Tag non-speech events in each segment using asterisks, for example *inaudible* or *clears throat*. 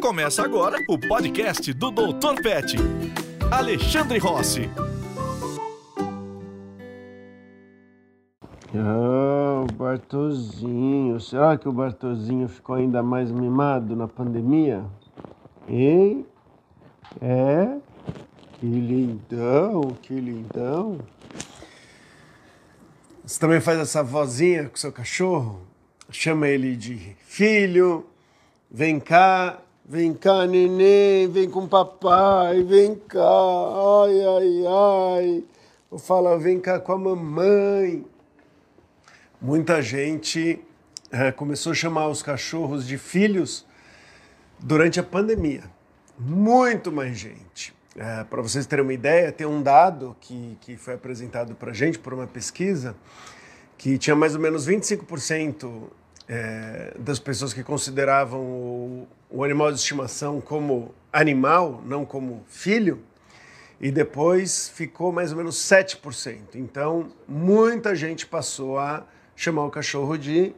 Começa agora o podcast do Dr. Pet. Alexandre Rossi. Ah, o Bartozinho. Será que o Bartozinho ficou ainda mais mimado na pandemia? Hein? É? Que lindão, que lindão. Você também faz essa vozinha com seu cachorro? Chama ele de filho, vem cá, vem cá, neném, vem com papai, vem cá, ai, ai, ai. Ou fala, vem cá com a mamãe. Muita gente é, começou a chamar os cachorros de filhos durante a pandemia. Muito mais gente. É, para vocês terem uma ideia, tem um dado que, que foi apresentado para gente por uma pesquisa que tinha mais ou menos 25% é, das pessoas que consideravam o, o animal de estimação como animal, não como filho, e depois ficou mais ou menos 7%. Então, muita gente passou a chamar o cachorro de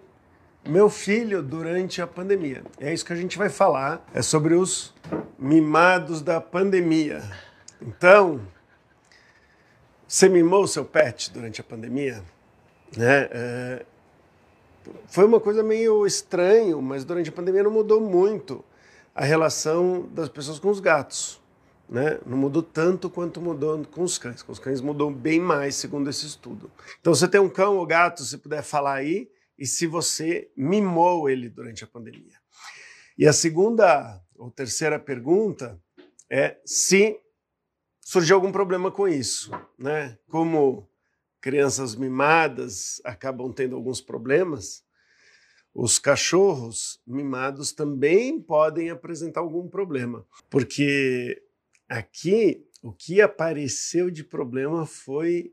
meu filho durante a pandemia. É isso que a gente vai falar, é sobre os mimados da pandemia. Então, você mimou seu pet durante a pandemia? Né? É, foi uma coisa meio estranho, mas durante a pandemia não mudou muito a relação das pessoas com os gatos. Né? Não mudou tanto quanto mudou com os cães. Com os cães mudou bem mais, segundo esse estudo. Então, você tem um cão ou gato, se puder falar aí, e se você mimou ele durante a pandemia. E a segunda ou terceira pergunta é se surgiu algum problema com isso, né? Como crianças mimadas acabam tendo alguns problemas, os cachorros mimados também podem apresentar algum problema, porque aqui o que apareceu de problema foi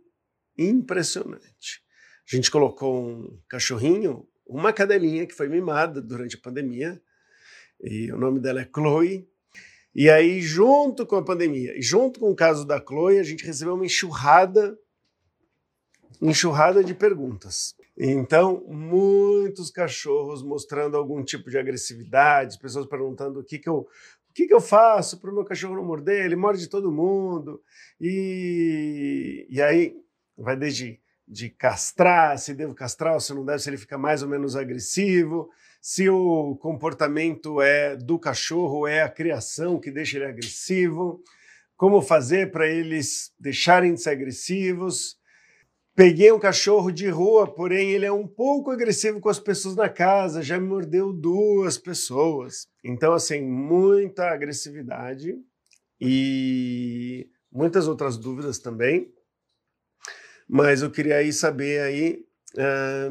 impressionante. A gente colocou um cachorrinho, uma cadelinha que foi mimada durante a pandemia, e o nome dela é Chloe. E aí, junto com a pandemia, junto com o caso da Chloe, a gente recebeu uma enxurrada enxurrada de perguntas. Então, muitos cachorros mostrando algum tipo de agressividade, pessoas perguntando o que, que eu. O que, que eu faço para o meu cachorro não morder? Ele morde todo mundo. E, e aí vai desde de castrar, se devo castrar ou se não deve, se ele fica mais ou menos agressivo, se o comportamento é do cachorro, é a criação que deixa ele agressivo, como fazer para eles deixarem de ser agressivos, Peguei um cachorro de rua, porém ele é um pouco agressivo com as pessoas na casa, já me mordeu duas pessoas. Então, assim, muita agressividade e muitas outras dúvidas também. Mas eu queria aí saber aí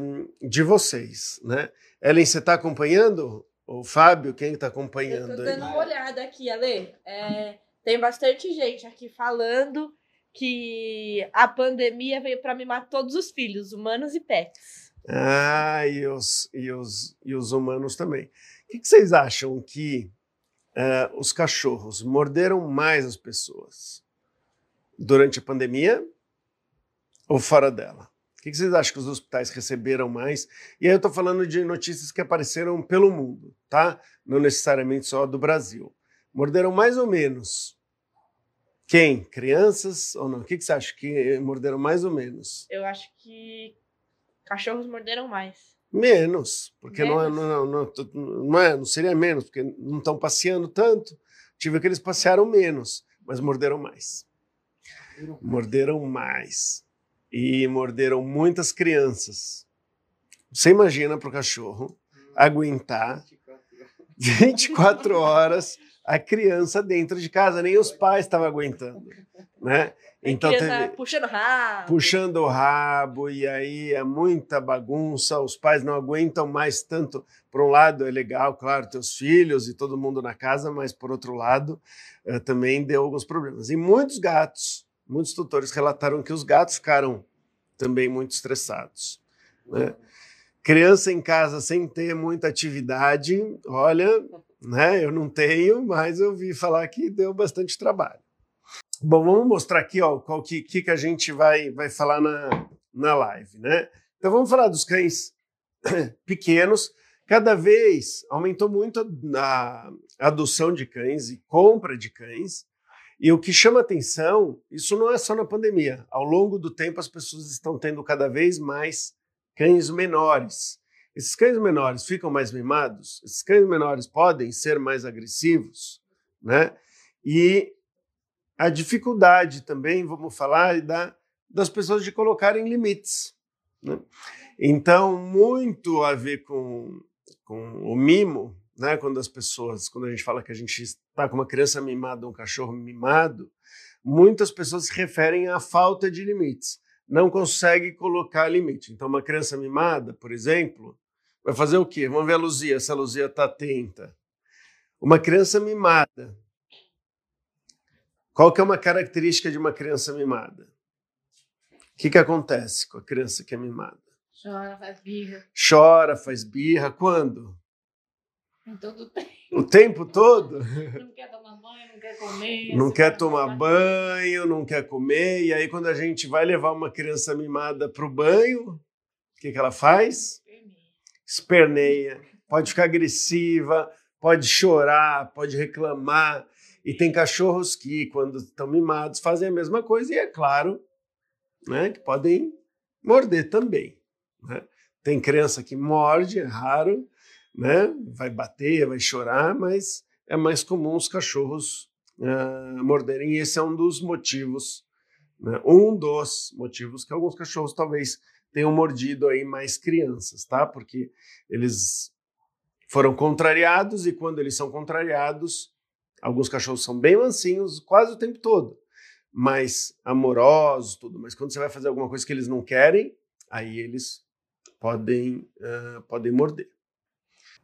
um, de vocês, né? Ellen, você está acompanhando? O Fábio, quem está acompanhando? Tô dando aí? uma olhada aqui, Ale. É, tem bastante gente aqui falando que a pandemia veio para mimar todos os filhos, humanos e pets. Ah, e os, e os, e os humanos também. O que, que vocês acham que uh, os cachorros morderam mais as pessoas durante a pandemia ou fora dela? O que, que vocês acham que os hospitais receberam mais? E aí eu estou falando de notícias que apareceram pelo mundo, tá? Não necessariamente só do Brasil. Morderam mais ou menos quem? Crianças ou não? O que, que você acha que morderam mais ou menos? Eu acho que cachorros morderam mais. Menos, porque menos? Não, é, não, não, não, é, não seria menos, porque não estão passeando tanto. Tive que eles passearam menos, mas morderam mais. Morderam mais. E morderam muitas crianças. Você imagina para o cachorro aguentar 24 horas a criança dentro de casa, nem os pais estavam aguentando, né? Então teve, puxando o rabo. Puxando o rabo, e aí é muita bagunça, os pais não aguentam mais tanto. Por um lado, é legal, claro, teus filhos e todo mundo na casa, mas por outro lado, eh, também deu alguns problemas. E muitos gatos, muitos tutores relataram que os gatos ficaram também muito estressados. Né? Criança em casa sem ter muita atividade, olha, né? Eu não tenho, mas eu vi falar que deu bastante trabalho. Bom, vamos mostrar aqui ó, qual que, que, que a gente vai, vai falar na, na live, né? Então vamos falar dos cães *coughs* pequenos. Cada vez aumentou muito a, adoção de cães e compra de cães. E o que chama atenção, isso não é só na pandemia. Ao longo do tempo, as pessoas estão tendo cada vez mais cães menores. Esses cães menores ficam mais mimados, esses cães menores podem ser mais agressivos, né? E a dificuldade também, vamos falar, da, das pessoas de colocarem limites. Né? Então, muito a ver com, com o mimo, né? quando as pessoas, quando a gente fala que a gente está com uma criança mimada, um cachorro mimado, muitas pessoas se referem à falta de limites. Não consegue colocar limite. Então, uma criança mimada, por exemplo, Vai fazer o quê? Vamos ver a Luzia, se a Luzia está atenta. Uma criança mimada. Qual que é uma característica de uma criança mimada? O que, que acontece com a criança que é mimada? Chora, faz birra. Chora, faz birra. Quando? Em todo o tempo. O tempo todo? *laughs* Não quer tomar banho, não quer comer. Não quer tomar banho, não quer comer. E aí, quando a gente vai levar uma criança mimada para o banho, o que, que ela faz? Esperneia, pode ficar agressiva, pode chorar, pode reclamar. E tem cachorros que, quando estão mimados, fazem a mesma coisa, e é claro né, que podem morder também. Né? Tem criança que morde, é raro, né? vai bater, vai chorar, mas é mais comum os cachorros uh, morderem, e esse é um dos motivos, né? um dos motivos que alguns cachorros talvez tenham mordido aí mais crianças, tá? Porque eles foram contrariados e quando eles são contrariados, alguns cachorros são bem mansinhos quase o tempo todo, mais amorosos, tudo. Mas quando você vai fazer alguma coisa que eles não querem, aí eles podem uh, podem morder.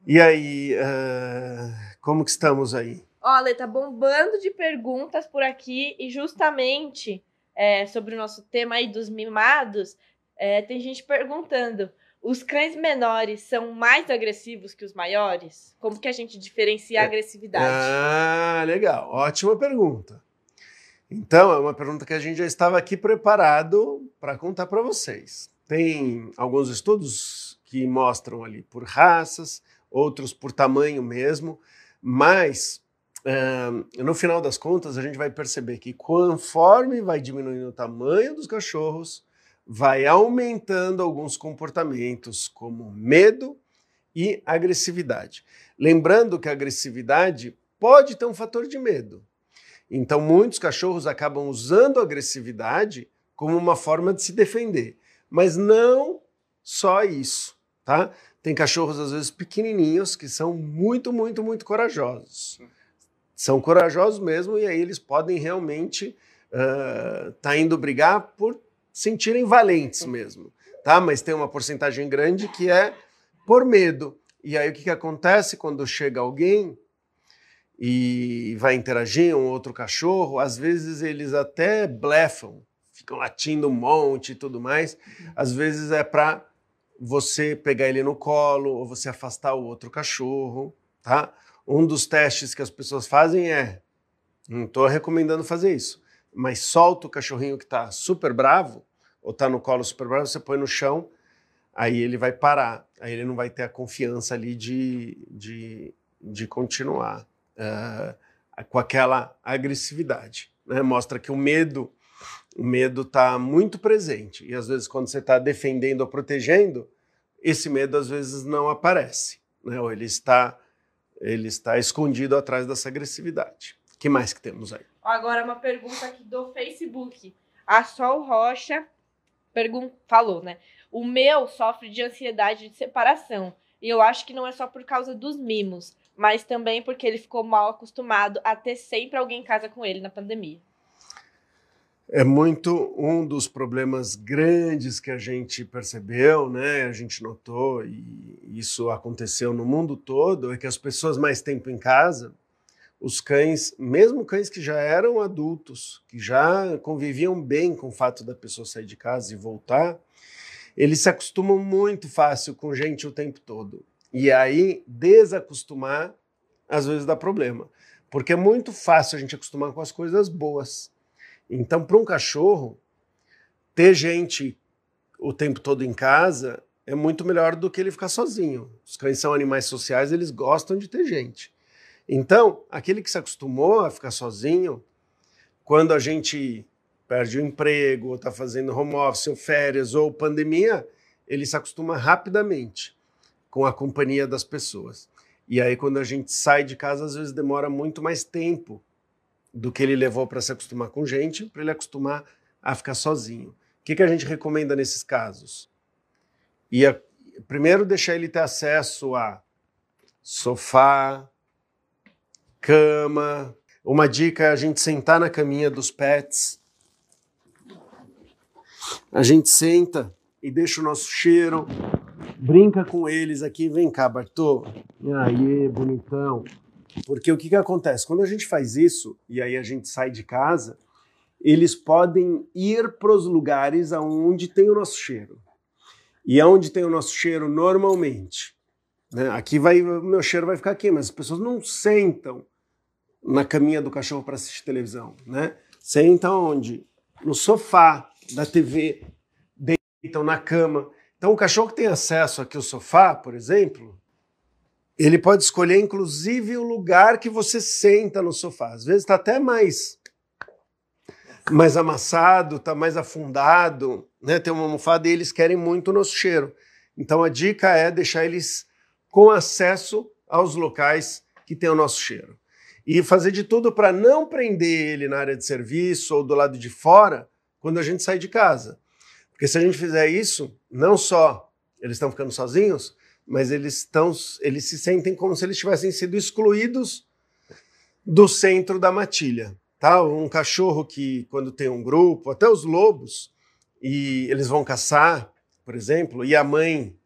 E aí, uh, como que estamos aí? Olha, tá bombando de perguntas por aqui e justamente é, sobre o nosso tema aí dos mimados, é, tem gente perguntando: os cães menores são mais agressivos que os maiores? Como que a gente diferencia a é. agressividade? Ah, legal. Ótima pergunta. Então, é uma pergunta que a gente já estava aqui preparado para contar para vocês. Tem alguns estudos que mostram ali por raças, outros por tamanho mesmo, mas uh, no final das contas a gente vai perceber que conforme vai diminuindo o tamanho dos cachorros, vai aumentando alguns comportamentos, como medo e agressividade. Lembrando que a agressividade pode ter um fator de medo. Então, muitos cachorros acabam usando a agressividade como uma forma de se defender. Mas não só isso, tá? Tem cachorros, às vezes, pequenininhos que são muito, muito, muito corajosos. São corajosos mesmo e aí eles podem realmente estar uh, tá indo brigar por sentirem valentes mesmo, tá? Mas tem uma porcentagem grande que é por medo. E aí o que, que acontece quando chega alguém e vai interagir um outro cachorro? Às vezes eles até blefam, ficam latindo um monte e tudo mais. Às vezes é para você pegar ele no colo ou você afastar o outro cachorro, tá? Um dos testes que as pessoas fazem é, não estou recomendando fazer isso, mas solta o cachorrinho que está super bravo, ou está no colo super bravo, você põe no chão, aí ele vai parar, aí ele não vai ter a confiança ali de, de, de continuar uh, com aquela agressividade. Né? Mostra que o medo o medo está muito presente e às vezes quando você está defendendo ou protegendo, esse medo às vezes não aparece, né? ou ele está ele está escondido atrás dessa agressividade. Que mais que temos aí? Agora uma pergunta aqui do Facebook. A Sol Rocha falou, né? O meu sofre de ansiedade de separação. E eu acho que não é só por causa dos mimos, mas também porque ele ficou mal acostumado a ter sempre alguém em casa com ele na pandemia. É muito um dos problemas grandes que a gente percebeu, né? A gente notou e isso aconteceu no mundo todo é que as pessoas mais tempo em casa os cães, mesmo cães que já eram adultos, que já conviviam bem com o fato da pessoa sair de casa e voltar, eles se acostumam muito fácil com gente o tempo todo. E aí, desacostumar, às vezes dá problema. Porque é muito fácil a gente acostumar com as coisas boas. Então, para um cachorro, ter gente o tempo todo em casa é muito melhor do que ele ficar sozinho. Os cães são animais sociais, eles gostam de ter gente. Então, aquele que se acostumou a ficar sozinho, quando a gente perde o emprego, ou está fazendo home office, ou férias, ou pandemia, ele se acostuma rapidamente com a companhia das pessoas. E aí, quando a gente sai de casa, às vezes demora muito mais tempo do que ele levou para se acostumar com gente, para ele acostumar a ficar sozinho. O que, que a gente recomenda nesses casos? E a, primeiro, deixar ele ter acesso a sofá, cama. Uma dica é a gente sentar na caminha dos pets. A gente senta e deixa o nosso cheiro, brinca com eles aqui. Vem cá, Bartô. E aí, bonitão. Porque o que, que acontece? Quando a gente faz isso e aí a gente sai de casa, eles podem ir para os lugares aonde tem o nosso cheiro. E aonde tem o nosso cheiro normalmente. Né? Aqui vai, meu cheiro vai ficar aqui, mas as pessoas não sentam na caminha do cachorro para assistir televisão, né? Sentam onde? No sofá da TV, deitam na cama. Então o cachorro que tem acesso aqui ao sofá, por exemplo, ele pode escolher inclusive o lugar que você senta no sofá. Às vezes está até mais mais amassado, está mais afundado, né? Tem uma almofada e eles querem muito o nosso cheiro. Então a dica é deixar eles com acesso aos locais que tem o nosso cheiro e fazer de tudo para não prender ele na área de serviço ou do lado de fora quando a gente sai de casa. Porque se a gente fizer isso, não só eles estão ficando sozinhos, mas eles estão eles se sentem como se eles tivessem sido excluídos do centro da matilha, tá? Um cachorro que quando tem um grupo, até os lobos, e eles vão caçar, por exemplo, e a mãe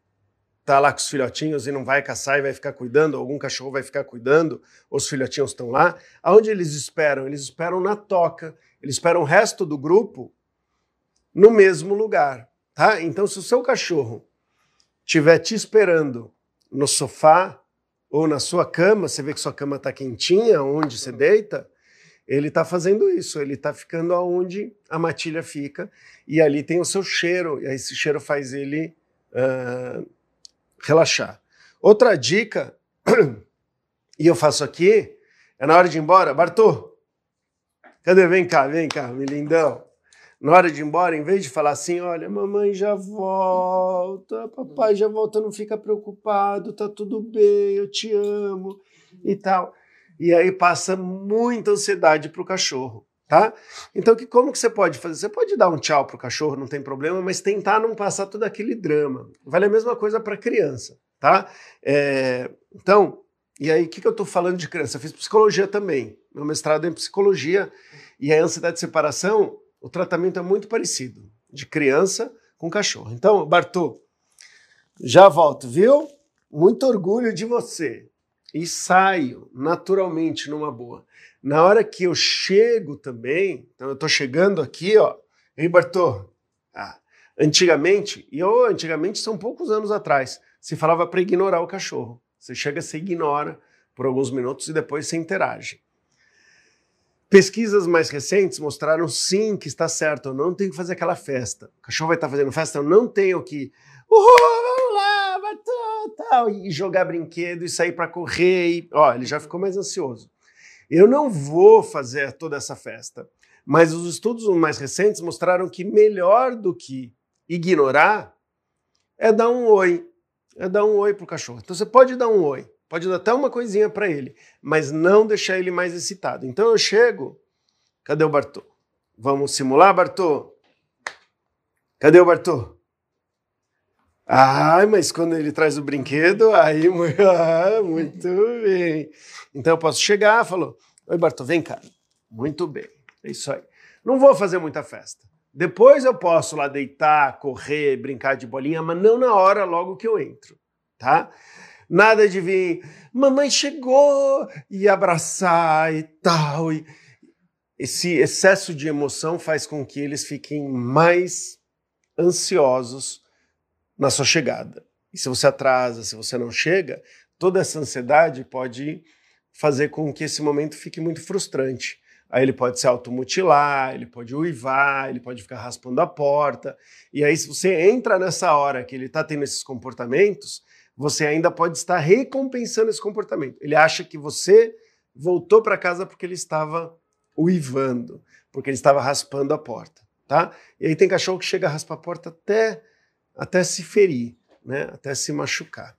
tá lá com os filhotinhos e não vai caçar e vai ficar cuidando, algum cachorro vai ficar cuidando, os filhotinhos estão lá. Aonde eles esperam? Eles esperam na toca. Eles esperam o resto do grupo no mesmo lugar, tá? Então, se o seu cachorro estiver te esperando no sofá ou na sua cama, você vê que sua cama está quentinha, onde você deita, ele está fazendo isso, ele está ficando aonde a matilha fica, e ali tem o seu cheiro, e aí esse cheiro faz ele uh, relaxar. Outra dica, *clears throat* e eu faço aqui, é na hora de ir embora, Bartô, cadê? Vem cá, vem cá, meu lindão. Na hora de ir embora, em vez de falar assim, olha, mamãe já volta, papai já volta, não fica preocupado, tá tudo bem, eu te amo e tal. E aí passa muita ansiedade pro cachorro tá? Então, que, como que você pode fazer? Você pode dar um tchau pro cachorro, não tem problema, mas tentar não passar todo aquele drama. Vale a mesma coisa para criança, tá? É, então, e aí, o que, que eu estou falando de criança? Eu fiz psicologia também, meu mestrado é em psicologia, e a ansiedade de separação, o tratamento é muito parecido, de criança com cachorro. Então, Bartô, já volto, viu? Muito orgulho de você. E saio naturalmente numa boa. Na hora que eu chego também, então eu estou chegando aqui, ó, ei Bartô, ah, antigamente, e eu antigamente são poucos anos atrás, se falava para ignorar o cachorro. Você chega, você ignora por alguns minutos e depois você interage. Pesquisas mais recentes mostraram sim que está certo, eu não tenho que fazer aquela festa. O cachorro vai estar fazendo festa, eu não tenho que. Uhul, vamos lá, Bartô, tal, e jogar brinquedo e sair para correr. E, ó, ele já ficou mais ansioso. Eu não vou fazer toda essa festa, mas os estudos mais recentes mostraram que melhor do que ignorar é dar um oi, é dar um oi pro cachorro. Então você pode dar um oi, pode dar até uma coisinha para ele, mas não deixar ele mais excitado. Então eu chego, cadê o Bartô? Vamos simular, Bartô? Cadê o Bartô? Ah, mas quando ele traz o brinquedo, aí *laughs* ah, muito bem. Então eu posso chegar, falou: Oi, Bartô, vem cá. Muito bem, é isso aí. Não vou fazer muita festa. Depois eu posso lá deitar, correr, brincar de bolinha, mas não na hora logo que eu entro, tá? Nada de vir, mamãe chegou e abraçar e tal. E esse excesso de emoção faz com que eles fiquem mais ansiosos na sua chegada. E se você atrasa, se você não chega, toda essa ansiedade pode fazer com que esse momento fique muito frustrante. Aí ele pode se automutilar, ele pode uivar, ele pode ficar raspando a porta. E aí, se você entra nessa hora que ele está tendo esses comportamentos, você ainda pode estar recompensando esse comportamento. Ele acha que você voltou para casa porque ele estava uivando, porque ele estava raspando a porta, tá? E aí tem cachorro que chega a raspar a porta até, até se ferir, né? Até se machucar.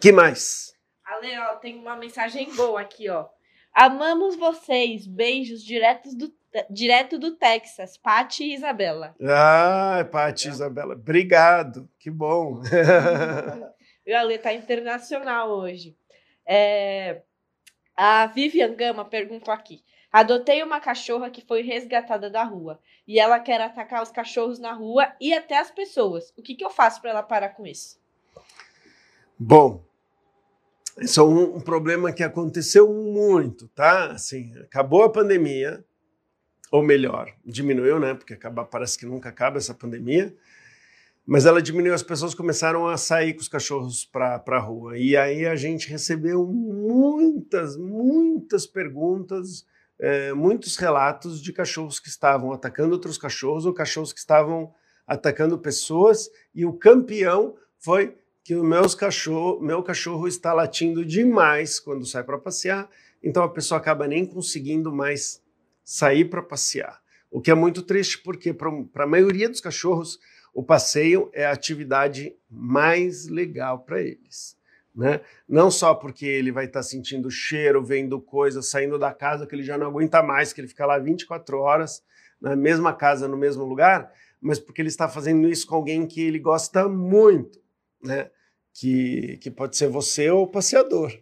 Que mais? Ale, ó, tem uma mensagem boa aqui, ó. Amamos vocês. Beijos diretos do, direto do Texas. Pati e Isabela. Ah, Pati e Isabela. Obrigado. Que bom. *laughs* o Ale tá internacional hoje. É, a Vivian Gama perguntou aqui. Adotei uma cachorra que foi resgatada da rua e ela quer atacar os cachorros na rua e até as pessoas. O que, que eu faço para ela parar com isso? Bom, isso é um, um, problema que aconteceu muito, tá? Assim, acabou a pandemia, ou melhor, diminuiu, né? Porque acaba, parece que nunca acaba essa pandemia. Mas ela diminuiu, as pessoas começaram a sair com os cachorros para a rua. E aí a gente recebeu muitas, muitas perguntas, é, muitos relatos de cachorros que estavam atacando outros cachorros ou cachorros que estavam atacando pessoas. E o campeão foi que o meus cachorro, meu cachorro está latindo demais quando sai para passear, então a pessoa acaba nem conseguindo mais sair para passear. O que é muito triste, porque para a maioria dos cachorros, o passeio é a atividade mais legal para eles. Né? Não só porque ele vai estar tá sentindo cheiro, vendo coisas, saindo da casa que ele já não aguenta mais, que ele fica lá 24 horas na mesma casa, no mesmo lugar, mas porque ele está fazendo isso com alguém que ele gosta muito né? Que, que pode ser você ou o passeador.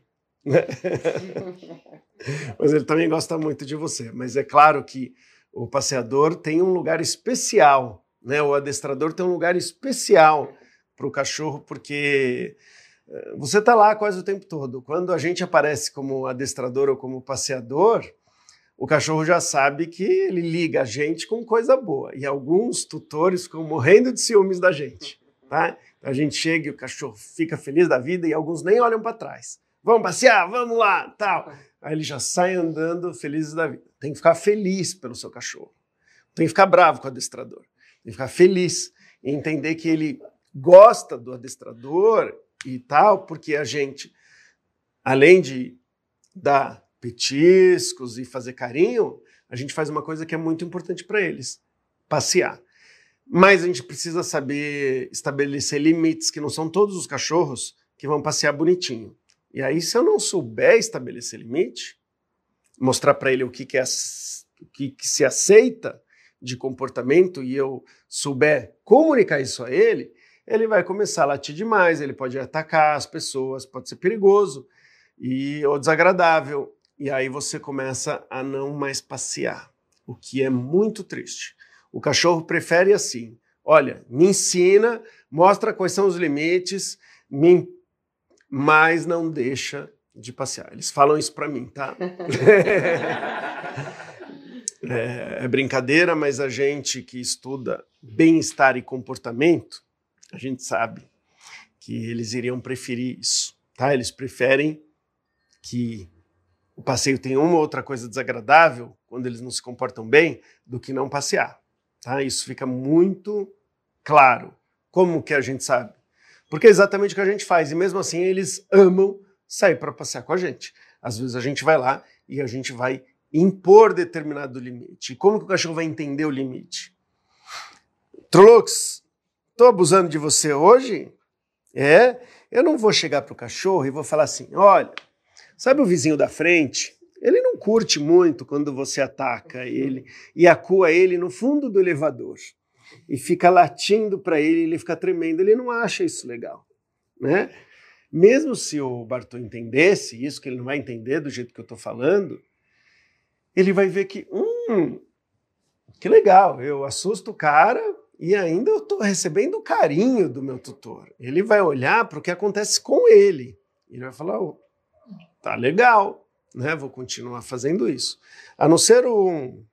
Né? *laughs* mas ele também gosta muito de você. Mas é claro que o passeador tem um lugar especial, né? O adestrador tem um lugar especial para o cachorro, porque você está lá quase o tempo todo. Quando a gente aparece como adestrador ou como passeador, o cachorro já sabe que ele liga a gente com coisa boa. E alguns tutores ficam morrendo de ciúmes da gente. Tá? A gente chega e o cachorro fica feliz da vida e alguns nem olham para trás. Vamos passear, vamos lá, tal. Aí ele já sai andando felizes da vida. Tem que ficar feliz pelo seu cachorro. Tem que ficar bravo com o adestrador. Tem que ficar feliz e entender que ele gosta do adestrador e tal, porque a gente, além de dar petiscos e fazer carinho, a gente faz uma coisa que é muito importante para eles: passear. Mas a gente precisa saber estabelecer limites, que não são todos os cachorros que vão passear bonitinho. E aí, se eu não souber estabelecer limite, mostrar para ele o que, que, é, o que, que se aceita de comportamento e eu souber comunicar isso a ele, ele vai começar a latir demais, ele pode atacar as pessoas, pode ser perigoso e ou desagradável. E aí você começa a não mais passear, o que é muito triste. O cachorro prefere assim: olha, me ensina, mostra quais são os limites, me... mas não deixa de passear. Eles falam isso para mim, tá? *laughs* é, é brincadeira, mas a gente que estuda bem-estar e comportamento, a gente sabe que eles iriam preferir isso, tá? Eles preferem que o passeio tenha uma ou outra coisa desagradável quando eles não se comportam bem do que não passear. Tá? Isso fica muito claro. Como que a gente sabe? Porque é exatamente o que a gente faz. E mesmo assim, eles amam sair para passear com a gente. Às vezes a gente vai lá e a gente vai impor determinado limite. Como que o cachorro vai entender o limite? Trolux, estou abusando de você hoje? É, eu não vou chegar para o cachorro e vou falar assim: olha, sabe o vizinho da frente? Ele não curte muito quando você ataca ele e acua ele no fundo do elevador e fica latindo para ele, ele fica tremendo. Ele não acha isso legal, né? Mesmo se o Bartô entendesse isso, que ele não vai entender do jeito que eu estou falando, ele vai ver que, hum, que legal, eu assusto o cara e ainda eu estou recebendo carinho do meu tutor. Ele vai olhar para o que acontece com ele. Ele vai falar, oh, tá legal, né? Vou continuar fazendo isso. A não ser um.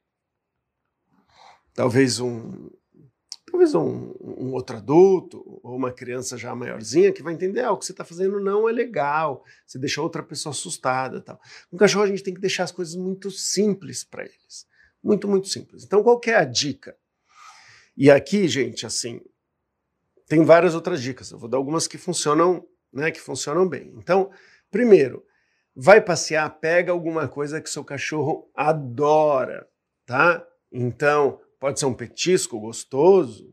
Talvez um. Talvez um, um outro adulto ou uma criança já maiorzinha que vai entender ah, o que você está fazendo não é legal, você deixou outra pessoa assustada. Tal. Com cachorro a gente tem que deixar as coisas muito simples para eles. Muito, muito simples. Então, qual é a dica? E aqui, gente, assim, tem várias outras dicas. Eu vou dar algumas que funcionam, né, que funcionam bem. Então, primeiro, vai passear, pega alguma coisa que seu cachorro adora, tá? Então, pode ser um petisco gostoso,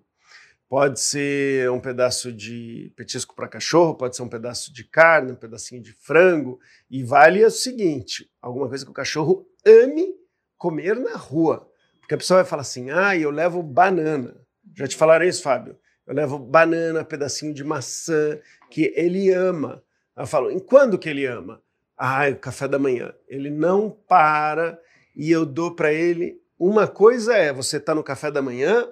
pode ser um pedaço de petisco para cachorro, pode ser um pedaço de carne, um pedacinho de frango, e vale o seguinte, alguma coisa que o cachorro ame comer na rua. Porque a pessoa vai falar assim: "Ah, eu levo banana". Já te falaram isso, Fábio? Eu levo banana, pedacinho de maçã, que ele ama. Eu falo, em quando que ele ama? Ah, o café da manhã. Ele não para e eu dou para ele. Uma coisa é você tá no café da manhã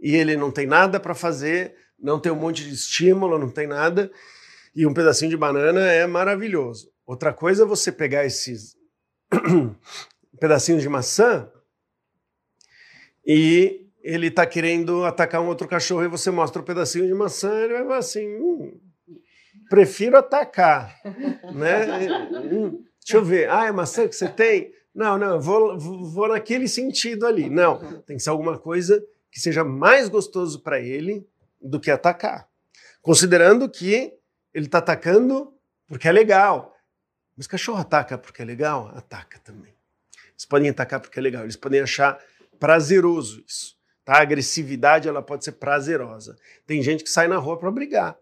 e ele não tem nada para fazer, não tem um monte de estímulo, não tem nada, e um pedacinho de banana é maravilhoso. Outra coisa é você pegar esses *coughs* pedacinhos de maçã e ele está querendo atacar um outro cachorro e você mostra o um pedacinho de maçã, ele vai falar assim, hum, prefiro atacar, *laughs* né? Hum, deixa eu ver, ah, é maçã que você tem? Não, não, vou, vou naquele sentido ali. Não, tem que ser alguma coisa que seja mais gostoso para ele do que atacar. Considerando que ele está atacando porque é legal. Mas cachorro ataca porque é legal? Ataca também. Eles podem atacar porque é legal, eles podem achar prazeroso isso. Tá? A agressividade ela pode ser prazerosa. Tem gente que sai na rua para brigar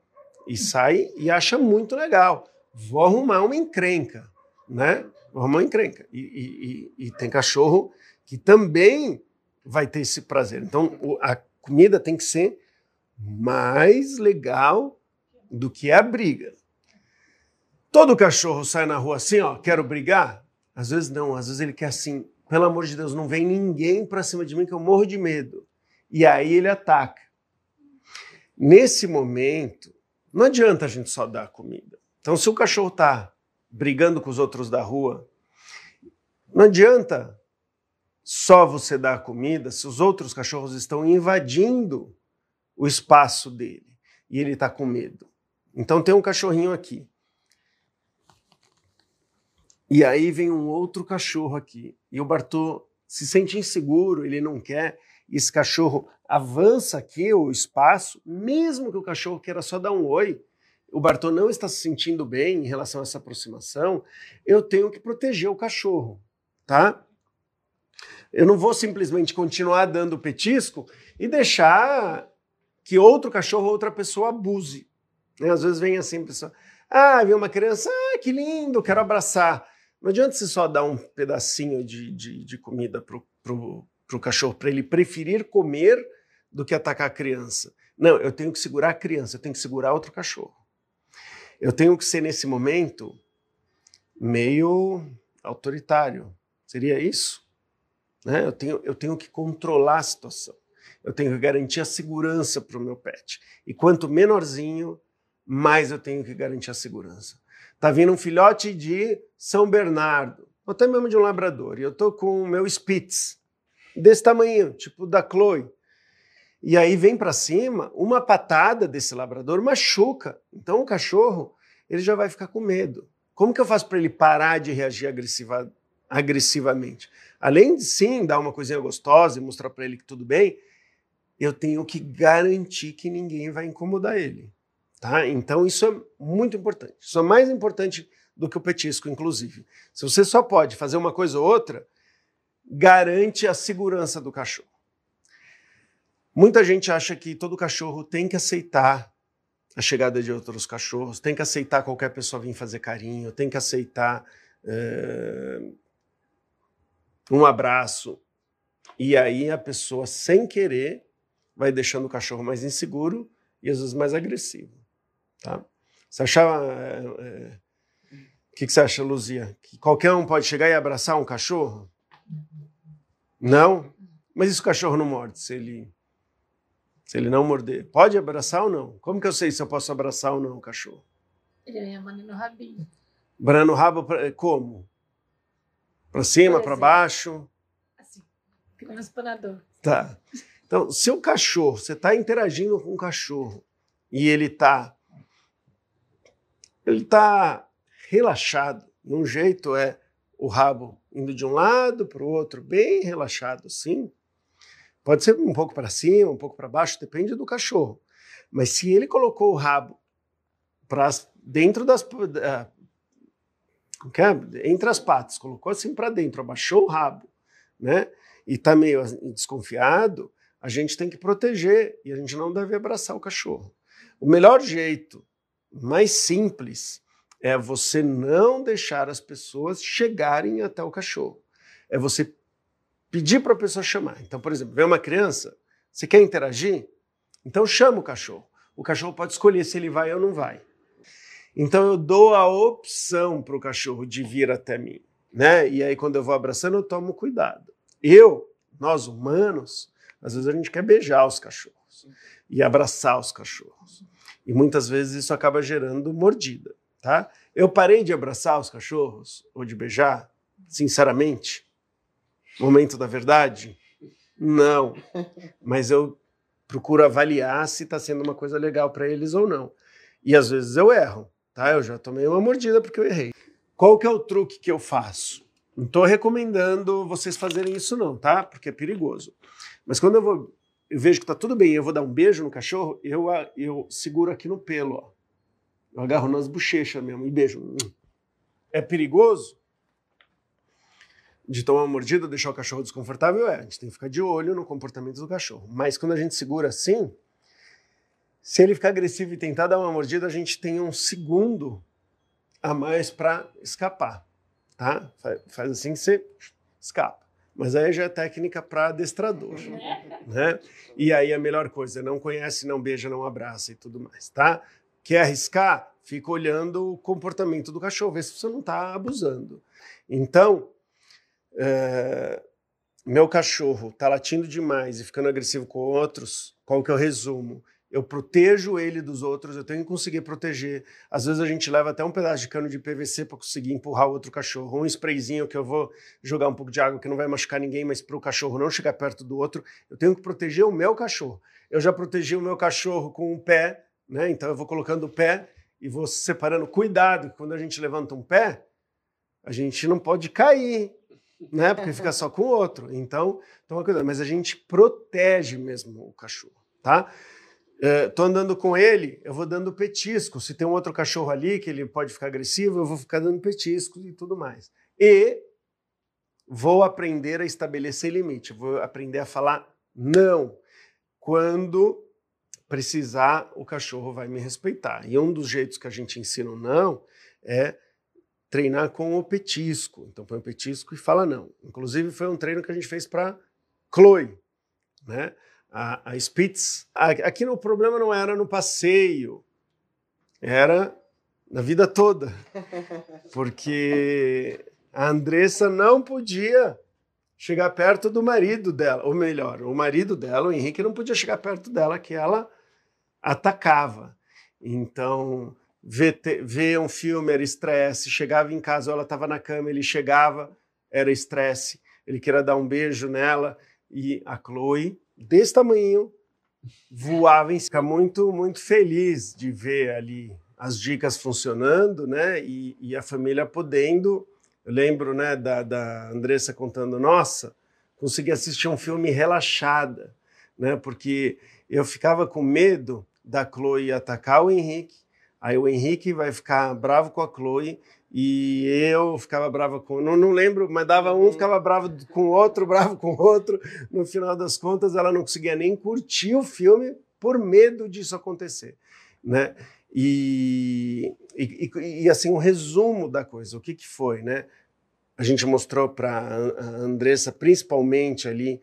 e sai e acha muito legal. Vou arrumar uma encrenca, né? Vou arrumar uma encrenca. E, e, e, e tem cachorro que também vai ter esse prazer. Então a comida tem que ser mais legal do que a briga. Todo cachorro sai na rua assim, ó, quero brigar? Às vezes não, às vezes ele quer assim, pelo amor de Deus, não vem ninguém para cima de mim que eu morro de medo. E aí ele ataca. Nesse momento, não adianta a gente só dar comida. Então, se o cachorro está brigando com os outros da rua, não adianta só você dar comida se os outros cachorros estão invadindo o espaço dele e ele está com medo. Então, tem um cachorrinho aqui. E aí vem um outro cachorro aqui. E o Bartô se sente inseguro, ele não quer. E esse cachorro avança aqui o espaço, mesmo que o cachorro queira só dar um oi. O Bartô não está se sentindo bem em relação a essa aproximação. Eu tenho que proteger o cachorro, tá? Eu não vou simplesmente continuar dando petisco e deixar que outro cachorro ou outra pessoa abuse. Né? Às vezes vem assim, pessoa, ah, vem uma criança, ah, que lindo, quero abraçar. Não adianta você só dar um pedacinho de, de, de comida para o cachorro, para ele preferir comer do que atacar a criança. Não, eu tenho que segurar a criança, eu tenho que segurar outro cachorro. Eu tenho que ser, nesse momento, meio autoritário. Seria isso? Né? Eu, tenho, eu tenho que controlar a situação. Eu tenho que garantir a segurança para o meu pet. E quanto menorzinho, mais eu tenho que garantir a segurança. Tá vindo um filhote de São Bernardo, ou até mesmo de um labrador, e eu tô com o meu Spitz, desse tamanho, tipo da Chloe. E aí vem para cima, uma patada desse labrador machuca. Então o cachorro, ele já vai ficar com medo. Como que eu faço para ele parar de reagir agressiva, agressivamente? Além de sim dar uma coisinha gostosa e mostrar para ele que tudo bem, eu tenho que garantir que ninguém vai incomodar ele. Tá? Então isso é muito importante. Isso é mais importante do que o petisco, inclusive. Se você só pode fazer uma coisa ou outra, garante a segurança do cachorro. Muita gente acha que todo cachorro tem que aceitar a chegada de outros cachorros, tem que aceitar qualquer pessoa vir fazer carinho, tem que aceitar é, um abraço. E aí a pessoa, sem querer, vai deixando o cachorro mais inseguro e às vezes mais agressivo. Tá? Você achava. É, é, o que, que você acha, Luzia? Que qualquer um pode chegar e abraçar um cachorro? Não? Mas e se o cachorro não morde? Se ele, se ele não morder? Pode abraçar ou não? Como que eu sei se eu posso abraçar ou não o cachorro? Ele vem banando o rabinho. Banando o rabo pra, como? Para cima, para baixo? Assim, fica no espanador. Tá. Então, se o cachorro, você está interagindo com o cachorro e ele está ele está relaxado. Um jeito é o rabo indo de um lado para o outro, bem relaxado assim. Pode ser um pouco para cima, um pouco para baixo, depende do cachorro. Mas se ele colocou o rabo para dentro das quer? entre as patas, colocou assim para dentro, abaixou o rabo, né? E está meio desconfiado, a gente tem que proteger e a gente não deve abraçar o cachorro. O melhor jeito, mais simples, é você não deixar as pessoas chegarem até o cachorro. É você pedir para a pessoa chamar. Então, por exemplo, vem uma criança, você quer interagir? Então chama o cachorro. O cachorro pode escolher se ele vai ou não vai. Então eu dou a opção para o cachorro de vir até mim, né? E aí quando eu vou abraçando eu tomo cuidado. Eu, nós humanos, às vezes a gente quer beijar os cachorros e abraçar os cachorros. E muitas vezes isso acaba gerando mordida, tá? Eu parei de abraçar os cachorros ou de beijar, sinceramente. Momento da verdade? Não. Mas eu procuro avaliar se está sendo uma coisa legal para eles ou não. E às vezes eu erro, tá? Eu já tomei uma mordida porque eu errei. Qual que é o truque que eu faço? Não estou recomendando vocês fazerem isso não, tá? Porque é perigoso. Mas quando eu vou, eu vejo que está tudo bem, eu vou dar um beijo no cachorro, eu, eu seguro aqui no pelo, ó. Eu agarro nas bochechas mesmo e beijo. É perigoso? de tomar uma mordida, deixar o cachorro desconfortável, é. A gente tem que ficar de olho no comportamento do cachorro. Mas quando a gente segura assim, se ele ficar agressivo e tentar dar uma mordida, a gente tem um segundo a mais para escapar, tá? Faz assim que você escapa. Mas aí já é técnica para adestrador, né? E aí a melhor coisa, não conhece, não beija, não abraça e tudo mais, tá? Quer arriscar? Fica olhando o comportamento do cachorro, vê se você não está abusando. Então, é, meu cachorro está latindo demais e ficando agressivo com outros, qual que é o resumo? Eu protejo ele dos outros, eu tenho que conseguir proteger. Às vezes a gente leva até um pedaço de cano de PVC para conseguir empurrar o outro cachorro, um sprayzinho que eu vou jogar um pouco de água que não vai machucar ninguém, mas para o cachorro não chegar perto do outro, eu tenho que proteger o meu cachorro. Eu já protegi o meu cachorro com um pé, né? Então eu vou colocando o pé e vou separando. Cuidado, quando a gente levanta um pé, a gente não pode cair né? Porque fica só com o outro. Então, toma cuidado. Mas a gente protege mesmo o cachorro, tá? Estou é, andando com ele, eu vou dando petisco. Se tem um outro cachorro ali que ele pode ficar agressivo, eu vou ficar dando petisco e tudo mais. E vou aprender a estabelecer limite. Vou aprender a falar não. Quando precisar, o cachorro vai me respeitar. E um dos jeitos que a gente ensina o não é treinar com o petisco. Então põe o petisco e fala não. Inclusive foi um treino que a gente fez para Chloe, né? A, a Spitz. Aqui o problema não era no passeio, era na vida toda. *laughs* Porque a Andressa não podia chegar perto do marido dela, ou melhor, o marido dela, o Henrique, não podia chegar perto dela, que ela atacava. Então, ver, ver um filme era estresse, chegava em casa, ela estava na cama, ele chegava, era estresse, ele queria dar um beijo nela, e a Chloe, desse tamanho, voava em ficar muito, muito feliz de ver ali as dicas funcionando, né, e, e a família podendo, eu lembro, né, da, da Andressa contando, nossa, consegui assistir um filme relaxada, né, porque eu ficava com medo da Chloe atacar o Henrique, Aí o Henrique vai ficar bravo com a Chloe e eu ficava brava com. Não, não lembro, mas dava um, ficava bravo com o outro, *laughs* bravo com o outro. No final das contas, ela não conseguia nem curtir o filme por medo disso acontecer. Né? E, e, e, assim, um resumo da coisa, o que, que foi, né? A gente mostrou para a Andressa, principalmente ali,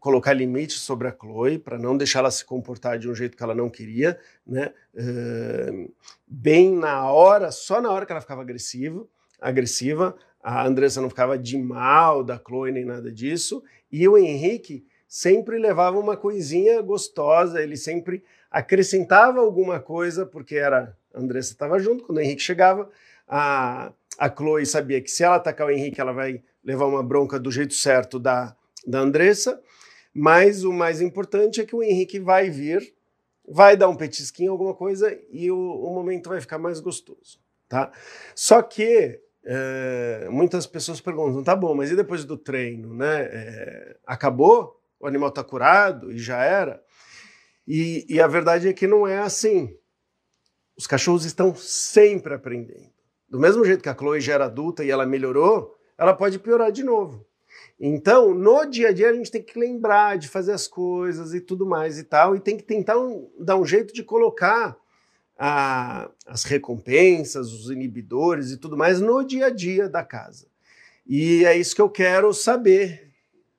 colocar limites sobre a Chloe para não deixar ela se comportar de um jeito que ela não queria, né? Uh, bem na hora, só na hora que ela ficava agressiva, agressiva, a Andressa não ficava de mal da Chloe nem nada disso, e o Henrique sempre levava uma coisinha gostosa, ele sempre acrescentava alguma coisa, porque era a Andressa estava junto, quando o Henrique chegava, a, a Chloe sabia que se ela atacar o Henrique, ela vai levar uma bronca do jeito certo da, da Andressa, mas o mais importante é que o Henrique vai vir, vai dar um petisquinho, alguma coisa, e o, o momento vai ficar mais gostoso. Tá? Só que é, muitas pessoas perguntam, tá bom, mas e depois do treino? Né? É, acabou? O animal está curado e já era? E, e a verdade é que não é assim. Os cachorros estão sempre aprendendo. Do mesmo jeito que a Chloe já era adulta e ela melhorou, ela pode piorar de novo. Então, no dia a dia, a gente tem que lembrar de fazer as coisas e tudo mais e tal, e tem que tentar um, dar um jeito de colocar a, as recompensas, os inibidores e tudo mais no dia a dia da casa. E é isso que eu quero saber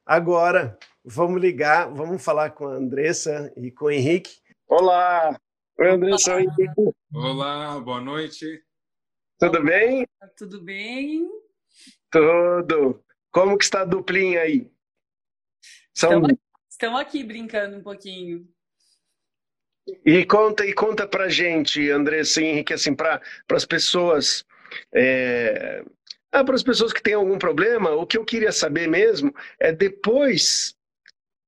agora. Vamos ligar, vamos falar com a Andressa e com o Henrique. Olá! Oi, Andressa. Olá, Henrique. Olá boa noite. Tudo bem? Tudo bem? Tudo. Como que está a duplinha aí? São... Estamos, aqui, estamos aqui brincando um pouquinho. E conta e conta pra gente, Andressa e Henrique, assim, para as pessoas. É... Ah, para as pessoas que têm algum problema, o que eu queria saber mesmo é depois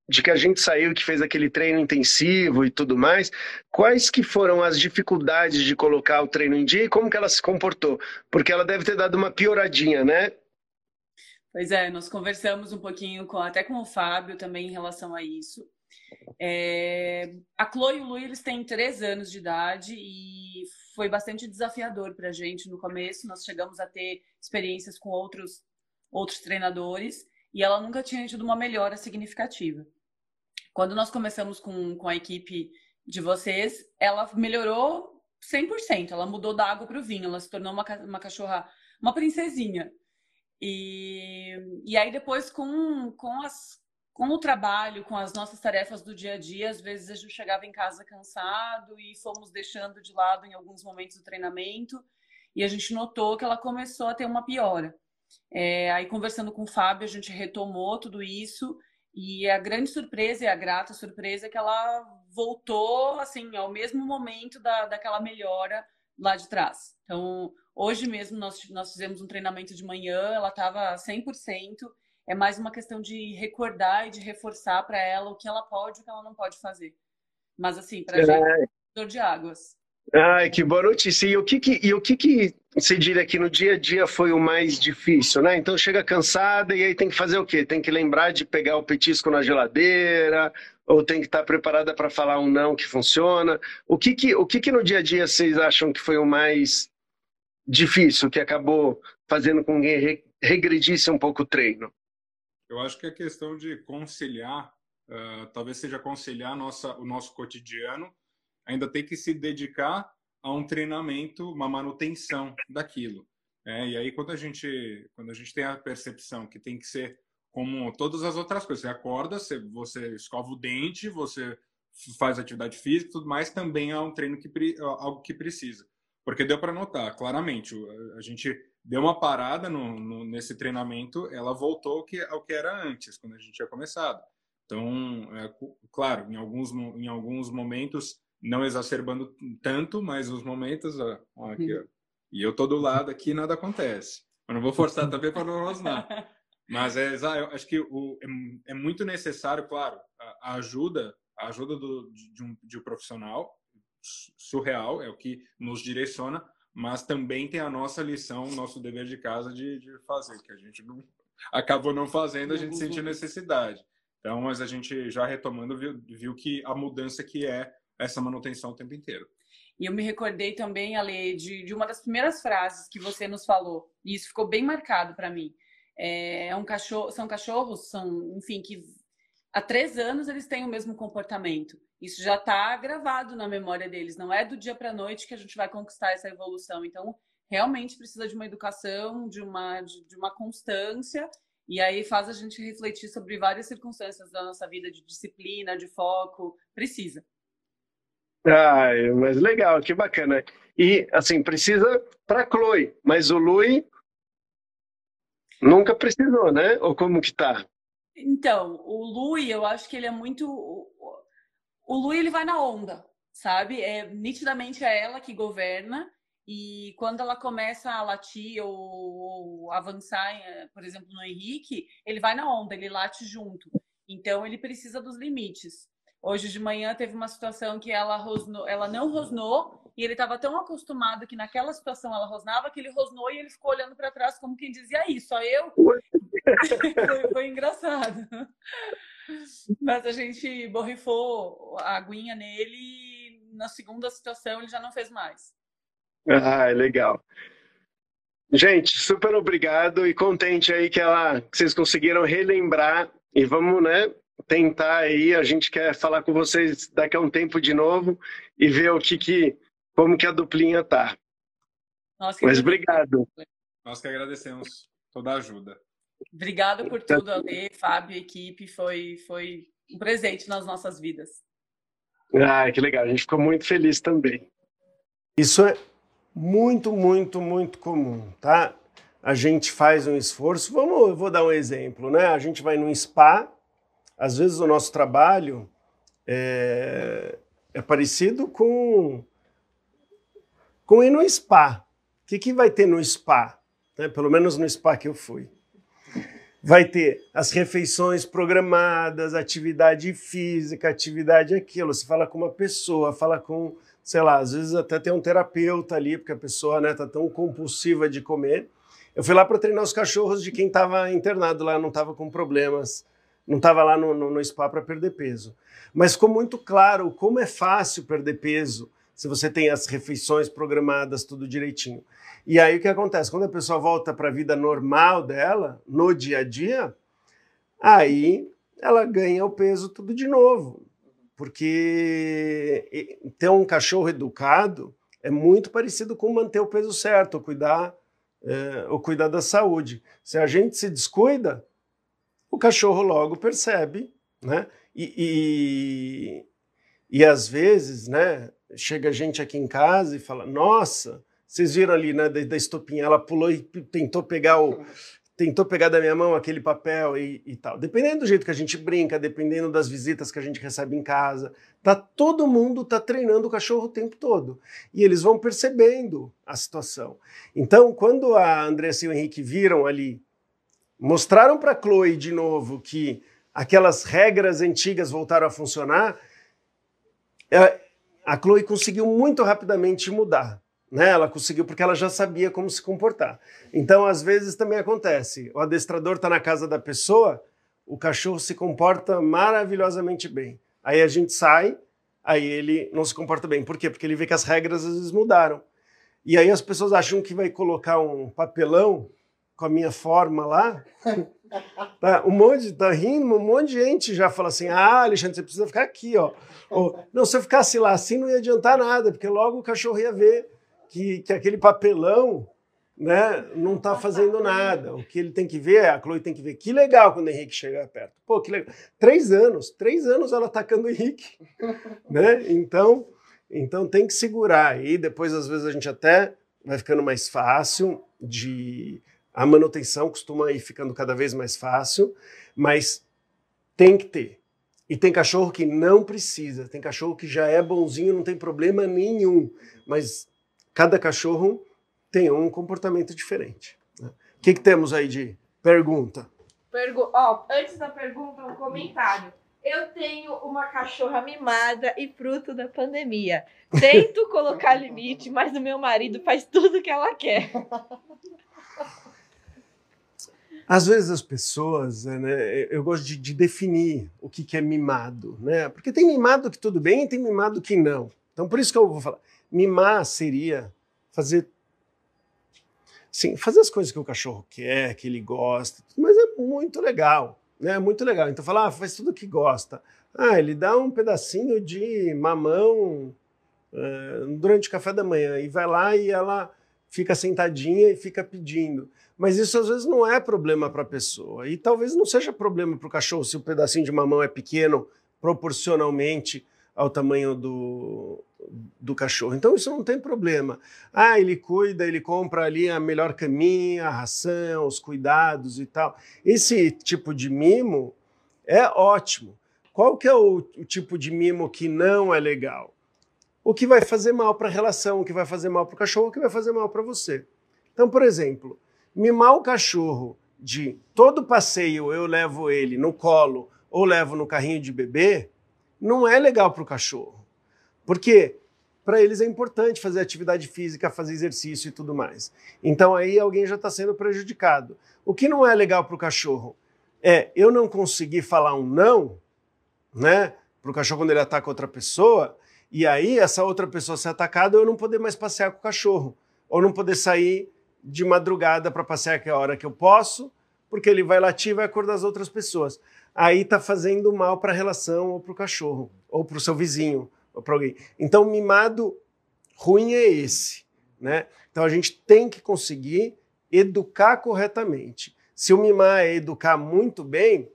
de que a gente saiu, que fez aquele treino intensivo e tudo mais, quais que foram as dificuldades de colocar o treino em dia e como que ela se comportou? Porque ela deve ter dado uma pioradinha, né? Pois é, nós conversamos um pouquinho com, até com o Fábio também em relação a isso. É, a Chloe e o Lui, eles têm três anos de idade e foi bastante desafiador para a gente no começo. Nós chegamos a ter experiências com outros, outros treinadores e ela nunca tinha tido uma melhora significativa. Quando nós começamos com, com a equipe de vocês, ela melhorou 100%. Ela mudou da água para o vinho, ela se tornou uma, uma cachorra, uma princesinha. E, e aí depois com, com, as, com o trabalho, com as nossas tarefas do dia a dia, às vezes a gente chegava em casa cansado e fomos deixando de lado em alguns momentos do treinamento e a gente notou que ela começou a ter uma piora. É, aí conversando com o Fábio, a gente retomou tudo isso e a grande surpresa e a grata surpresa é que ela voltou assim ao mesmo momento da, daquela melhora lá de trás. Então, hoje mesmo nós, nós fizemos um treinamento de manhã, ela estava 100%. É mais uma questão de recordar e de reforçar para ela o que ela pode e o que ela não pode fazer. Mas, assim, para a é. gente, dor de águas. Ai, que boa notícia. E o que, que, e o que, que você diria que no dia a dia foi o mais difícil, né? Então chega cansada e aí tem que fazer o quê? Tem que lembrar de pegar o petisco na geladeira, ou tem que estar preparada para falar um não que funciona. O que que, o que que no dia a dia vocês acham que foi o mais difícil, que acabou fazendo com que regredisse um pouco o treino? Eu acho que a questão de conciliar, uh, talvez seja conciliar nossa, o nosso cotidiano ainda tem que se dedicar a um treinamento, uma manutenção daquilo. É, e aí quando a gente quando a gente tem a percepção que tem que ser como todas as outras coisas, você acorda, você, você escova o dente, você faz atividade física, tudo mais, também é um treino que algo que precisa, porque deu para notar claramente a gente deu uma parada no, no, nesse treinamento, ela voltou ao que, ao que era antes, quando a gente tinha começado. Então, é, claro, em alguns, em alguns momentos não exacerbando tanto, mas os momentos, ó, ó aqui, ó. E eu tô do lado aqui nada acontece. Eu não vou forçar também para não rosnar. *laughs* Mas é, eu acho que o, é, é, muito necessário, claro, a, a ajuda, a ajuda do, de, um, de um profissional surreal, é o que nos direciona, mas também tem a nossa lição, nosso dever de casa de, de fazer, que a gente não, acabou não fazendo, a gente sentiu necessidade. Então, mas a gente já retomando viu, viu que a mudança que é essa manutenção o tempo inteiro. E eu me recordei também, Ale, de, de uma das primeiras frases que você nos falou, e isso ficou bem marcado para mim. É, é um cachorro, são cachorros, são, enfim, que há três anos eles têm o mesmo comportamento. Isso já está gravado na memória deles. Não é do dia para a noite que a gente vai conquistar essa evolução. Então, realmente precisa de uma educação, de uma, de, de uma constância. E aí faz a gente refletir sobre várias circunstâncias da nossa vida, de disciplina, de foco. Precisa. Ah, mas legal, que bacana. E, assim, precisa para Chloe, mas o Lui nunca precisou, né? Ou como que tá? Então, o Lui, eu acho que ele é muito... O Lui, ele vai na onda, sabe? É, nitidamente é ela que governa e quando ela começa a latir ou, ou avançar, eh, por exemplo, no Henrique, ele vai na onda, ele late junto. Então, ele precisa dos limites. Hoje de manhã teve uma situação que ela rosnou, ela não rosnou e ele estava tão acostumado que naquela situação ela rosnava que ele rosnou e ele ficou olhando para trás como quem dizia aí, só eu. foi, *laughs* foi engraçado. Mas a gente borrifou a aguinha nele e na segunda situação ele já não fez mais. Ah, legal. Gente, super obrigado e contente aí que, ela, que vocês conseguiram relembrar e vamos, né, tentar aí, a gente quer falar com vocês daqui a um tempo de novo e ver o que que, como que a duplinha tá. Nossa, Mas obrigado. Nós que agradecemos toda a ajuda. Obrigada por tudo, Ale, Fábio, equipe, foi, foi um presente nas nossas vidas. Ah, que legal, a gente ficou muito feliz também. Isso é muito, muito, muito comum, tá? A gente faz um esforço, vamos, eu vou dar um exemplo, né? A gente vai num spa, às vezes o nosso trabalho é, é parecido com, com ir no spa. O que, que vai ter no spa? Né? Pelo menos no spa que eu fui. Vai ter as refeições programadas, atividade física, atividade aquilo. Você fala com uma pessoa, fala com sei lá, às vezes até tem um terapeuta ali, porque a pessoa né, tá tão compulsiva de comer. Eu fui lá para treinar os cachorros de quem estava internado lá, não estava com problemas, não estava lá no, no, no spa para perder peso. Mas ficou muito claro como é fácil perder peso se você tem as refeições programadas, tudo direitinho. E aí o que acontece? Quando a pessoa volta para a vida normal dela, no dia a dia, aí ela ganha o peso tudo de novo. Porque ter um cachorro educado é muito parecido com manter o peso certo, cuidar, é, cuidar da saúde. Se a gente se descuida, o cachorro logo percebe, né? E, e, e às vezes, né, chega gente aqui em casa e fala: Nossa, vocês viram ali, né, da, da estopinha, ela pulou e tentou pegar o, tentou pegar da minha mão aquele papel e, e, tal. Dependendo do jeito que a gente brinca, dependendo das visitas que a gente recebe em casa, tá todo mundo tá treinando o cachorro o tempo todo. E eles vão percebendo a situação. Então, quando a Andressa e o Henrique viram ali, mostraram para Chloe de novo que aquelas regras antigas voltaram a funcionar, é, a Chloe conseguiu muito rapidamente mudar. Né? Ela conseguiu porque ela já sabia como se comportar. Então, às vezes também acontece. O adestrador está na casa da pessoa, o cachorro se comporta maravilhosamente bem. Aí a gente sai, aí ele não se comporta bem. Por quê? Porque ele vê que as regras às vezes mudaram. E aí as pessoas acham que vai colocar um papelão com a minha forma lá. Tá, um monte, tá rindo, um monte de gente já fala assim: ah, Alexandre, você precisa ficar aqui, ó. Ou, não, se eu ficasse lá assim não ia adiantar nada, porque logo o cachorro ia ver que, que aquele papelão né, não está fazendo nada. O que ele tem que ver, a Chloe tem que ver. Que legal quando o Henrique chegar perto. Pô, que legal. Três anos, três anos ela atacando o Henrique. *laughs* né? Então, então tem que segurar. aí depois, às vezes, a gente até vai ficando mais fácil de. A manutenção costuma ir ficando cada vez mais fácil, mas tem que ter. E tem cachorro que não precisa, tem cachorro que já é bonzinho, não tem problema nenhum, mas cada cachorro tem um comportamento diferente. Né? O que, que, temos aí de pergunta? Pergu oh, antes da pergunta, um comentário. Eu tenho uma cachorra mimada e fruto da pandemia. Tento colocar limite, mas o meu marido faz tudo que ela quer. *laughs* Às vezes as pessoas, né, eu gosto de, de, definir o que, que é mimado, né? Porque tem mimado que tudo bem e tem mimado que não. Então por isso que eu vou falar. Mimar seria fazer sim, fazer as coisas que o cachorro quer, que ele gosta, mas é muito legal, né? É muito legal. Então falar, ah, faz tudo que gosta. Ah, ele dá um pedacinho de mamão uh, durante o café da manhã e vai lá e ela fica sentadinha e fica pedindo. Mas isso às vezes não é problema para a pessoa. E talvez não seja problema para o cachorro se o pedacinho de mamão é pequeno proporcionalmente ao tamanho do, do cachorro. Então isso não tem problema. Ah, ele cuida, ele compra ali a melhor caminha, a ração, os cuidados e tal. Esse tipo de mimo é ótimo. Qual que é o, o tipo de mimo que não é legal? O que vai fazer mal para a relação, o que vai fazer mal para o cachorro, o que vai fazer mal para você. Então, por exemplo, mimar o cachorro de todo passeio eu levo ele no colo ou levo no carrinho de bebê, não é legal para o cachorro. Porque para eles é importante fazer atividade física, fazer exercício e tudo mais. Então aí alguém já está sendo prejudicado. O que não é legal para o cachorro é eu não conseguir falar um não, né, para o cachorro quando ele ataca outra pessoa, e aí essa outra pessoa ser atacada eu não poder mais passear com o cachorro, ou não poder sair de madrugada para passear que é a hora que eu posso, porque ele vai latir e vai acordar as outras pessoas. Aí tá fazendo mal para a relação ou para o cachorro, ou para o seu vizinho, ou para alguém. Então, mimado ruim é esse, né? Então a gente tem que conseguir educar corretamente. Se o mimar é educar muito bem,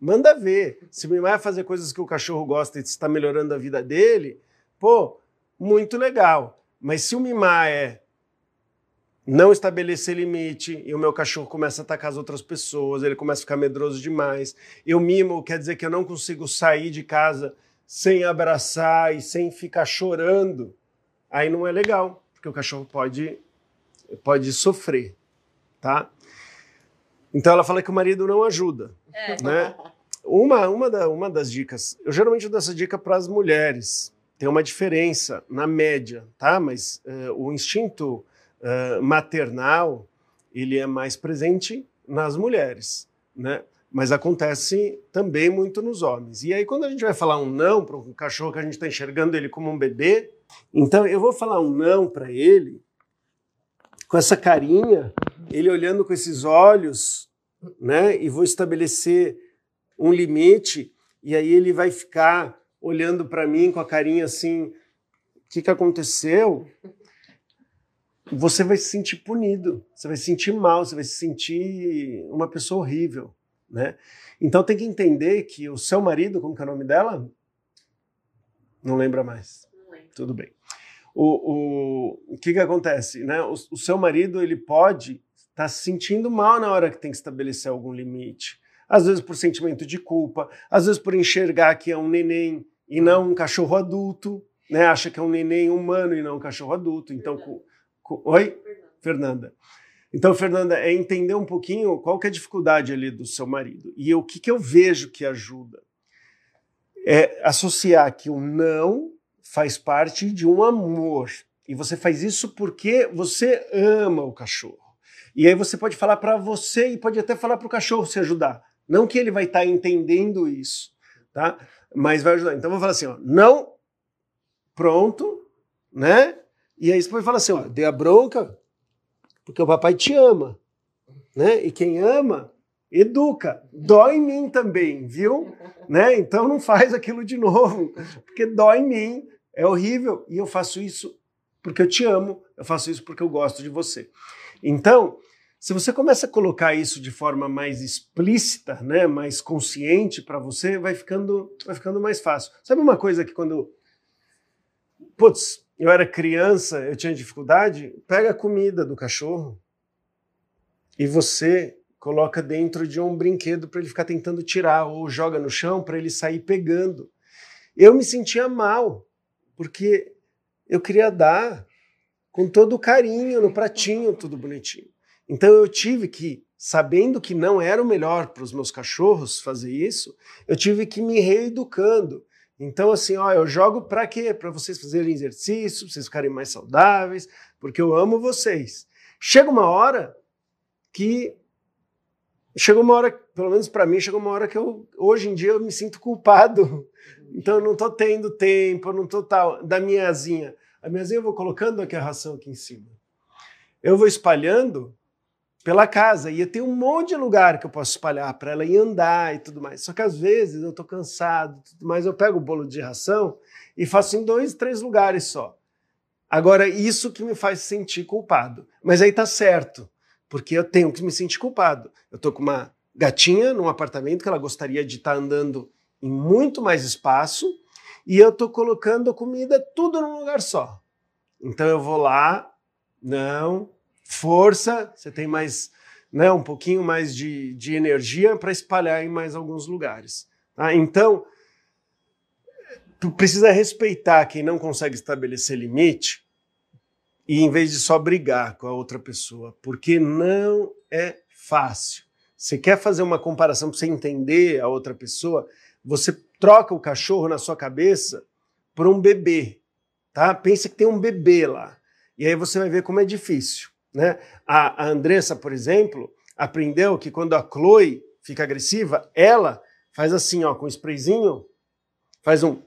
manda ver. Se o mimar é fazer coisas que o cachorro gosta e está melhorando a vida dele, pô, muito legal. Mas se o mimar é não estabelecer limite e o meu cachorro começa a atacar as outras pessoas, ele começa a ficar medroso demais. Eu mimo, quer dizer que eu não consigo sair de casa sem abraçar e sem ficar chorando. Aí não é legal, porque o cachorro pode pode sofrer, tá? Então ela fala que o marido não ajuda, é. né? Uma, uma, da, uma das dicas, eu geralmente dou essa dica para as mulheres. Tem uma diferença na média, tá? Mas uh, o instinto uh, maternal ele é mais presente nas mulheres, né? Mas acontece também muito nos homens. E aí, quando a gente vai falar um não para um cachorro que a gente está enxergando ele como um bebê, então eu vou falar um não para ele com essa carinha, ele olhando com esses olhos, né? E vou estabelecer um limite, e aí ele vai ficar olhando para mim com a carinha assim: o que, que aconteceu? Você vai se sentir punido, você vai se sentir mal, você vai se sentir uma pessoa horrível, né? Então tem que entender que o seu marido, como que é o nome dela? Não lembra mais. Não lembro. Tudo bem o, o, o que, que acontece? Né? O, o seu marido ele pode estar tá se sentindo mal na hora que tem que estabelecer algum limite. Às vezes por sentimento de culpa, às vezes por enxergar que é um neném e não um cachorro adulto, né? acha que é um neném humano e não um cachorro adulto. Então, com, com, oi? Fernanda. Então, Fernanda, é entender um pouquinho qual que é a dificuldade ali do seu marido. E o que, que eu vejo que ajuda. É associar que o não faz parte de um amor. E você faz isso porque você ama o cachorro. E aí você pode falar para você e pode até falar para o cachorro se ajudar. Não que ele vai estar tá entendendo isso, tá? Mas vai ajudar. Então vou falar assim, ó, não, pronto, né? E aí você falar assim, ó, a bronca, porque o papai te ama, né? E quem ama educa. Dói em mim também, viu? Né? Então não faz aquilo de novo, porque dói em mim, é horrível e eu faço isso porque eu te amo, eu faço isso porque eu gosto de você. Então, se você começa a colocar isso de forma mais explícita, né, mais consciente para você, vai ficando, vai ficando mais fácil. Sabe uma coisa que quando putz, eu era criança, eu tinha dificuldade, pega a comida do cachorro e você coloca dentro de um brinquedo para ele ficar tentando tirar ou joga no chão para ele sair pegando. Eu me sentia mal porque eu queria dar com todo o carinho no pratinho, tudo bonitinho. Então eu tive que, sabendo que não era o melhor para os meus cachorros fazer isso, eu tive que me reeducando. Então, assim, ó, eu jogo para quê? Para vocês fazerem exercício, pra vocês ficarem mais saudáveis, porque eu amo vocês. Chega uma hora que. Chegou uma hora, pelo menos para mim, chegou uma hora que eu, hoje em dia, eu me sinto culpado então eu não estou tendo tempo, eu não estou tal. Da minha asinha. A minha asinha eu vou colocando aqui a ração aqui em cima. Eu vou espalhando pela casa. E tem um monte de lugar que eu posso espalhar para ela ir andar e tudo mais. Só que às vezes eu estou cansado, mas eu pego o bolo de ração e faço em dois, três lugares só. Agora, isso que me faz sentir culpado. Mas aí tá certo, porque eu tenho que me sentir culpado. Eu tô com uma gatinha num apartamento que ela gostaria de estar tá andando em muito mais espaço e eu estou colocando a comida tudo num lugar só. Então eu vou lá, não, força, você tem mais, né, um pouquinho mais de, de energia para espalhar em mais alguns lugares. Tá? Então, tu precisa respeitar quem não consegue estabelecer limite e em vez de só brigar com a outra pessoa, porque não é fácil. Você quer fazer uma comparação para você entender a outra pessoa? Você troca o cachorro na sua cabeça por um bebê, tá? Pensa que tem um bebê lá. E aí você vai ver como é difícil, né? A, a Andressa, por exemplo, aprendeu que quando a Chloe fica agressiva, ela faz assim, ó, com o sprayzinho, faz um,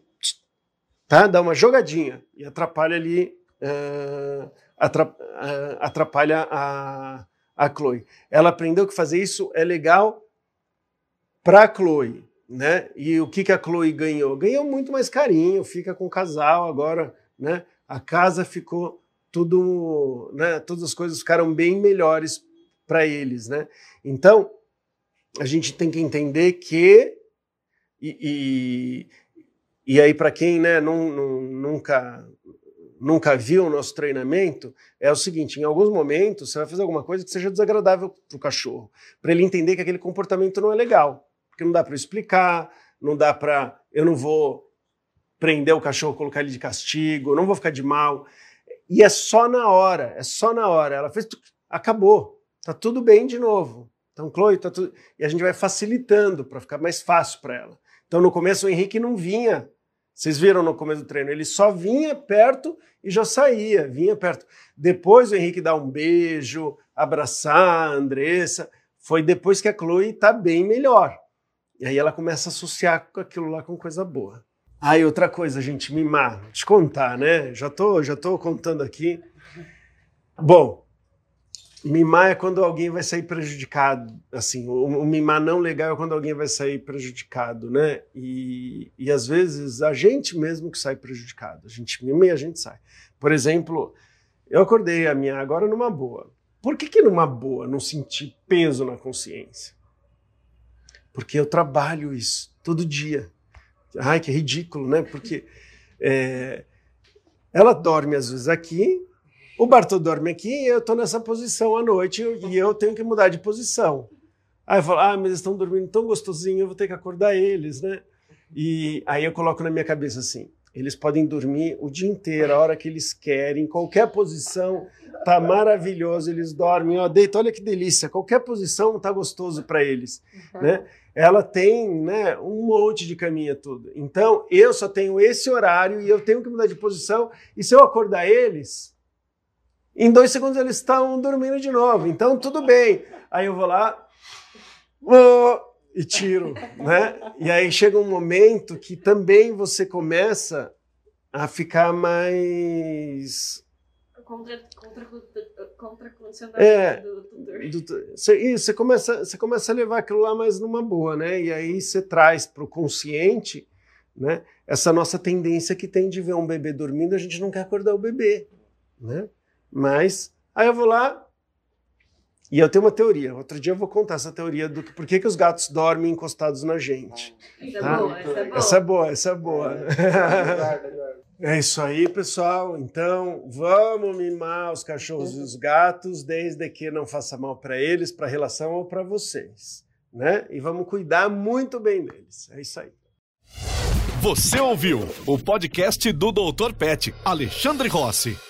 tá? Dá uma jogadinha e atrapalha ali uh, atrapalha a, a Chloe. Ela aprendeu que fazer isso é legal para a Chloe, né? E o que, que a Chloe ganhou? Ganhou muito mais carinho, fica com o casal agora, né? A casa ficou tudo, né? Todas as coisas ficaram bem melhores para eles, né? Então a gente tem que entender que e, e, e aí para quem né, não, não, nunca nunca viu o nosso treinamento, é o seguinte: em alguns momentos você vai fazer alguma coisa que seja desagradável para o cachorro, para ele entender que aquele comportamento não é legal, porque não dá para explicar, não dá para. Eu não vou prender o cachorro, colocar ele de castigo, não vou ficar de mal. E é só na hora, é só na hora. Ela fez, acabou, tá tudo bem de novo. Então, Chloe, tá tudo. E a gente vai facilitando para ficar mais fácil para ela. Então, no começo, o Henrique não vinha vocês viram no começo do treino, ele só vinha perto e já saía, vinha perto. Depois o Henrique dá um beijo, abraçar a Andressa. Foi depois que a Chloe está bem melhor. E aí ela começa a associar aquilo lá com coisa boa. Aí outra coisa, gente, mimar, te contar, né? Já tô, já tô contando aqui. Bom, Mimar é quando alguém vai sair prejudicado, assim, o, o, mimar não legal é quando alguém vai sair prejudicado, né? E, e às vezes a gente mesmo que sai prejudicado, a gente mima e a gente sai. Por exemplo, eu acordei a minha agora numa boa. Por que que numa boa não senti peso na consciência? Porque eu trabalho isso todo dia. Ai, que ridículo, né? Porque é, ela dorme às vezes aqui, o Bartô dorme aqui e eu estou nessa posição à noite e eu tenho que mudar de posição. Aí eu falo, ah, mas eles estão dormindo tão gostosinho, eu vou ter que acordar eles, né? E aí eu coloco na minha cabeça assim, eles podem dormir o dia inteiro, a hora que eles querem, qualquer posição, tá maravilhoso, eles dormem, ó, deita, olha que delícia, qualquer posição tá gostoso para eles, uhum. né? Ela tem, né, um monte de caminha tudo. Então, eu só tenho esse horário e eu tenho que mudar de posição, e se eu acordar eles, em dois segundos eles estão dormindo de novo. Então, tudo bem. Aí eu vou lá oh, e tiro, né? E aí chega um momento que também você começa a ficar mais contra, contra, contra é, do tutor. Você, você, começa, você começa a levar aquilo lá mais numa boa, né? E aí você traz para o consciente né, essa nossa tendência que tem de ver um bebê dormindo, a gente não quer acordar o bebê, né? Mas aí eu vou lá e eu tenho uma teoria. Outro dia eu vou contar essa teoria do por que, que os gatos dormem encostados na gente. Essa é tá? é boa, essa é boa. Essa é boa, essa é boa. É, *laughs* é isso aí, pessoal. Então, vamos mimar os cachorros e os gatos, desde que não faça mal para eles, para a relação ou para vocês, né? E vamos cuidar muito bem deles. É isso aí. Você ouviu o podcast do Dr. Pet, Alexandre Rossi.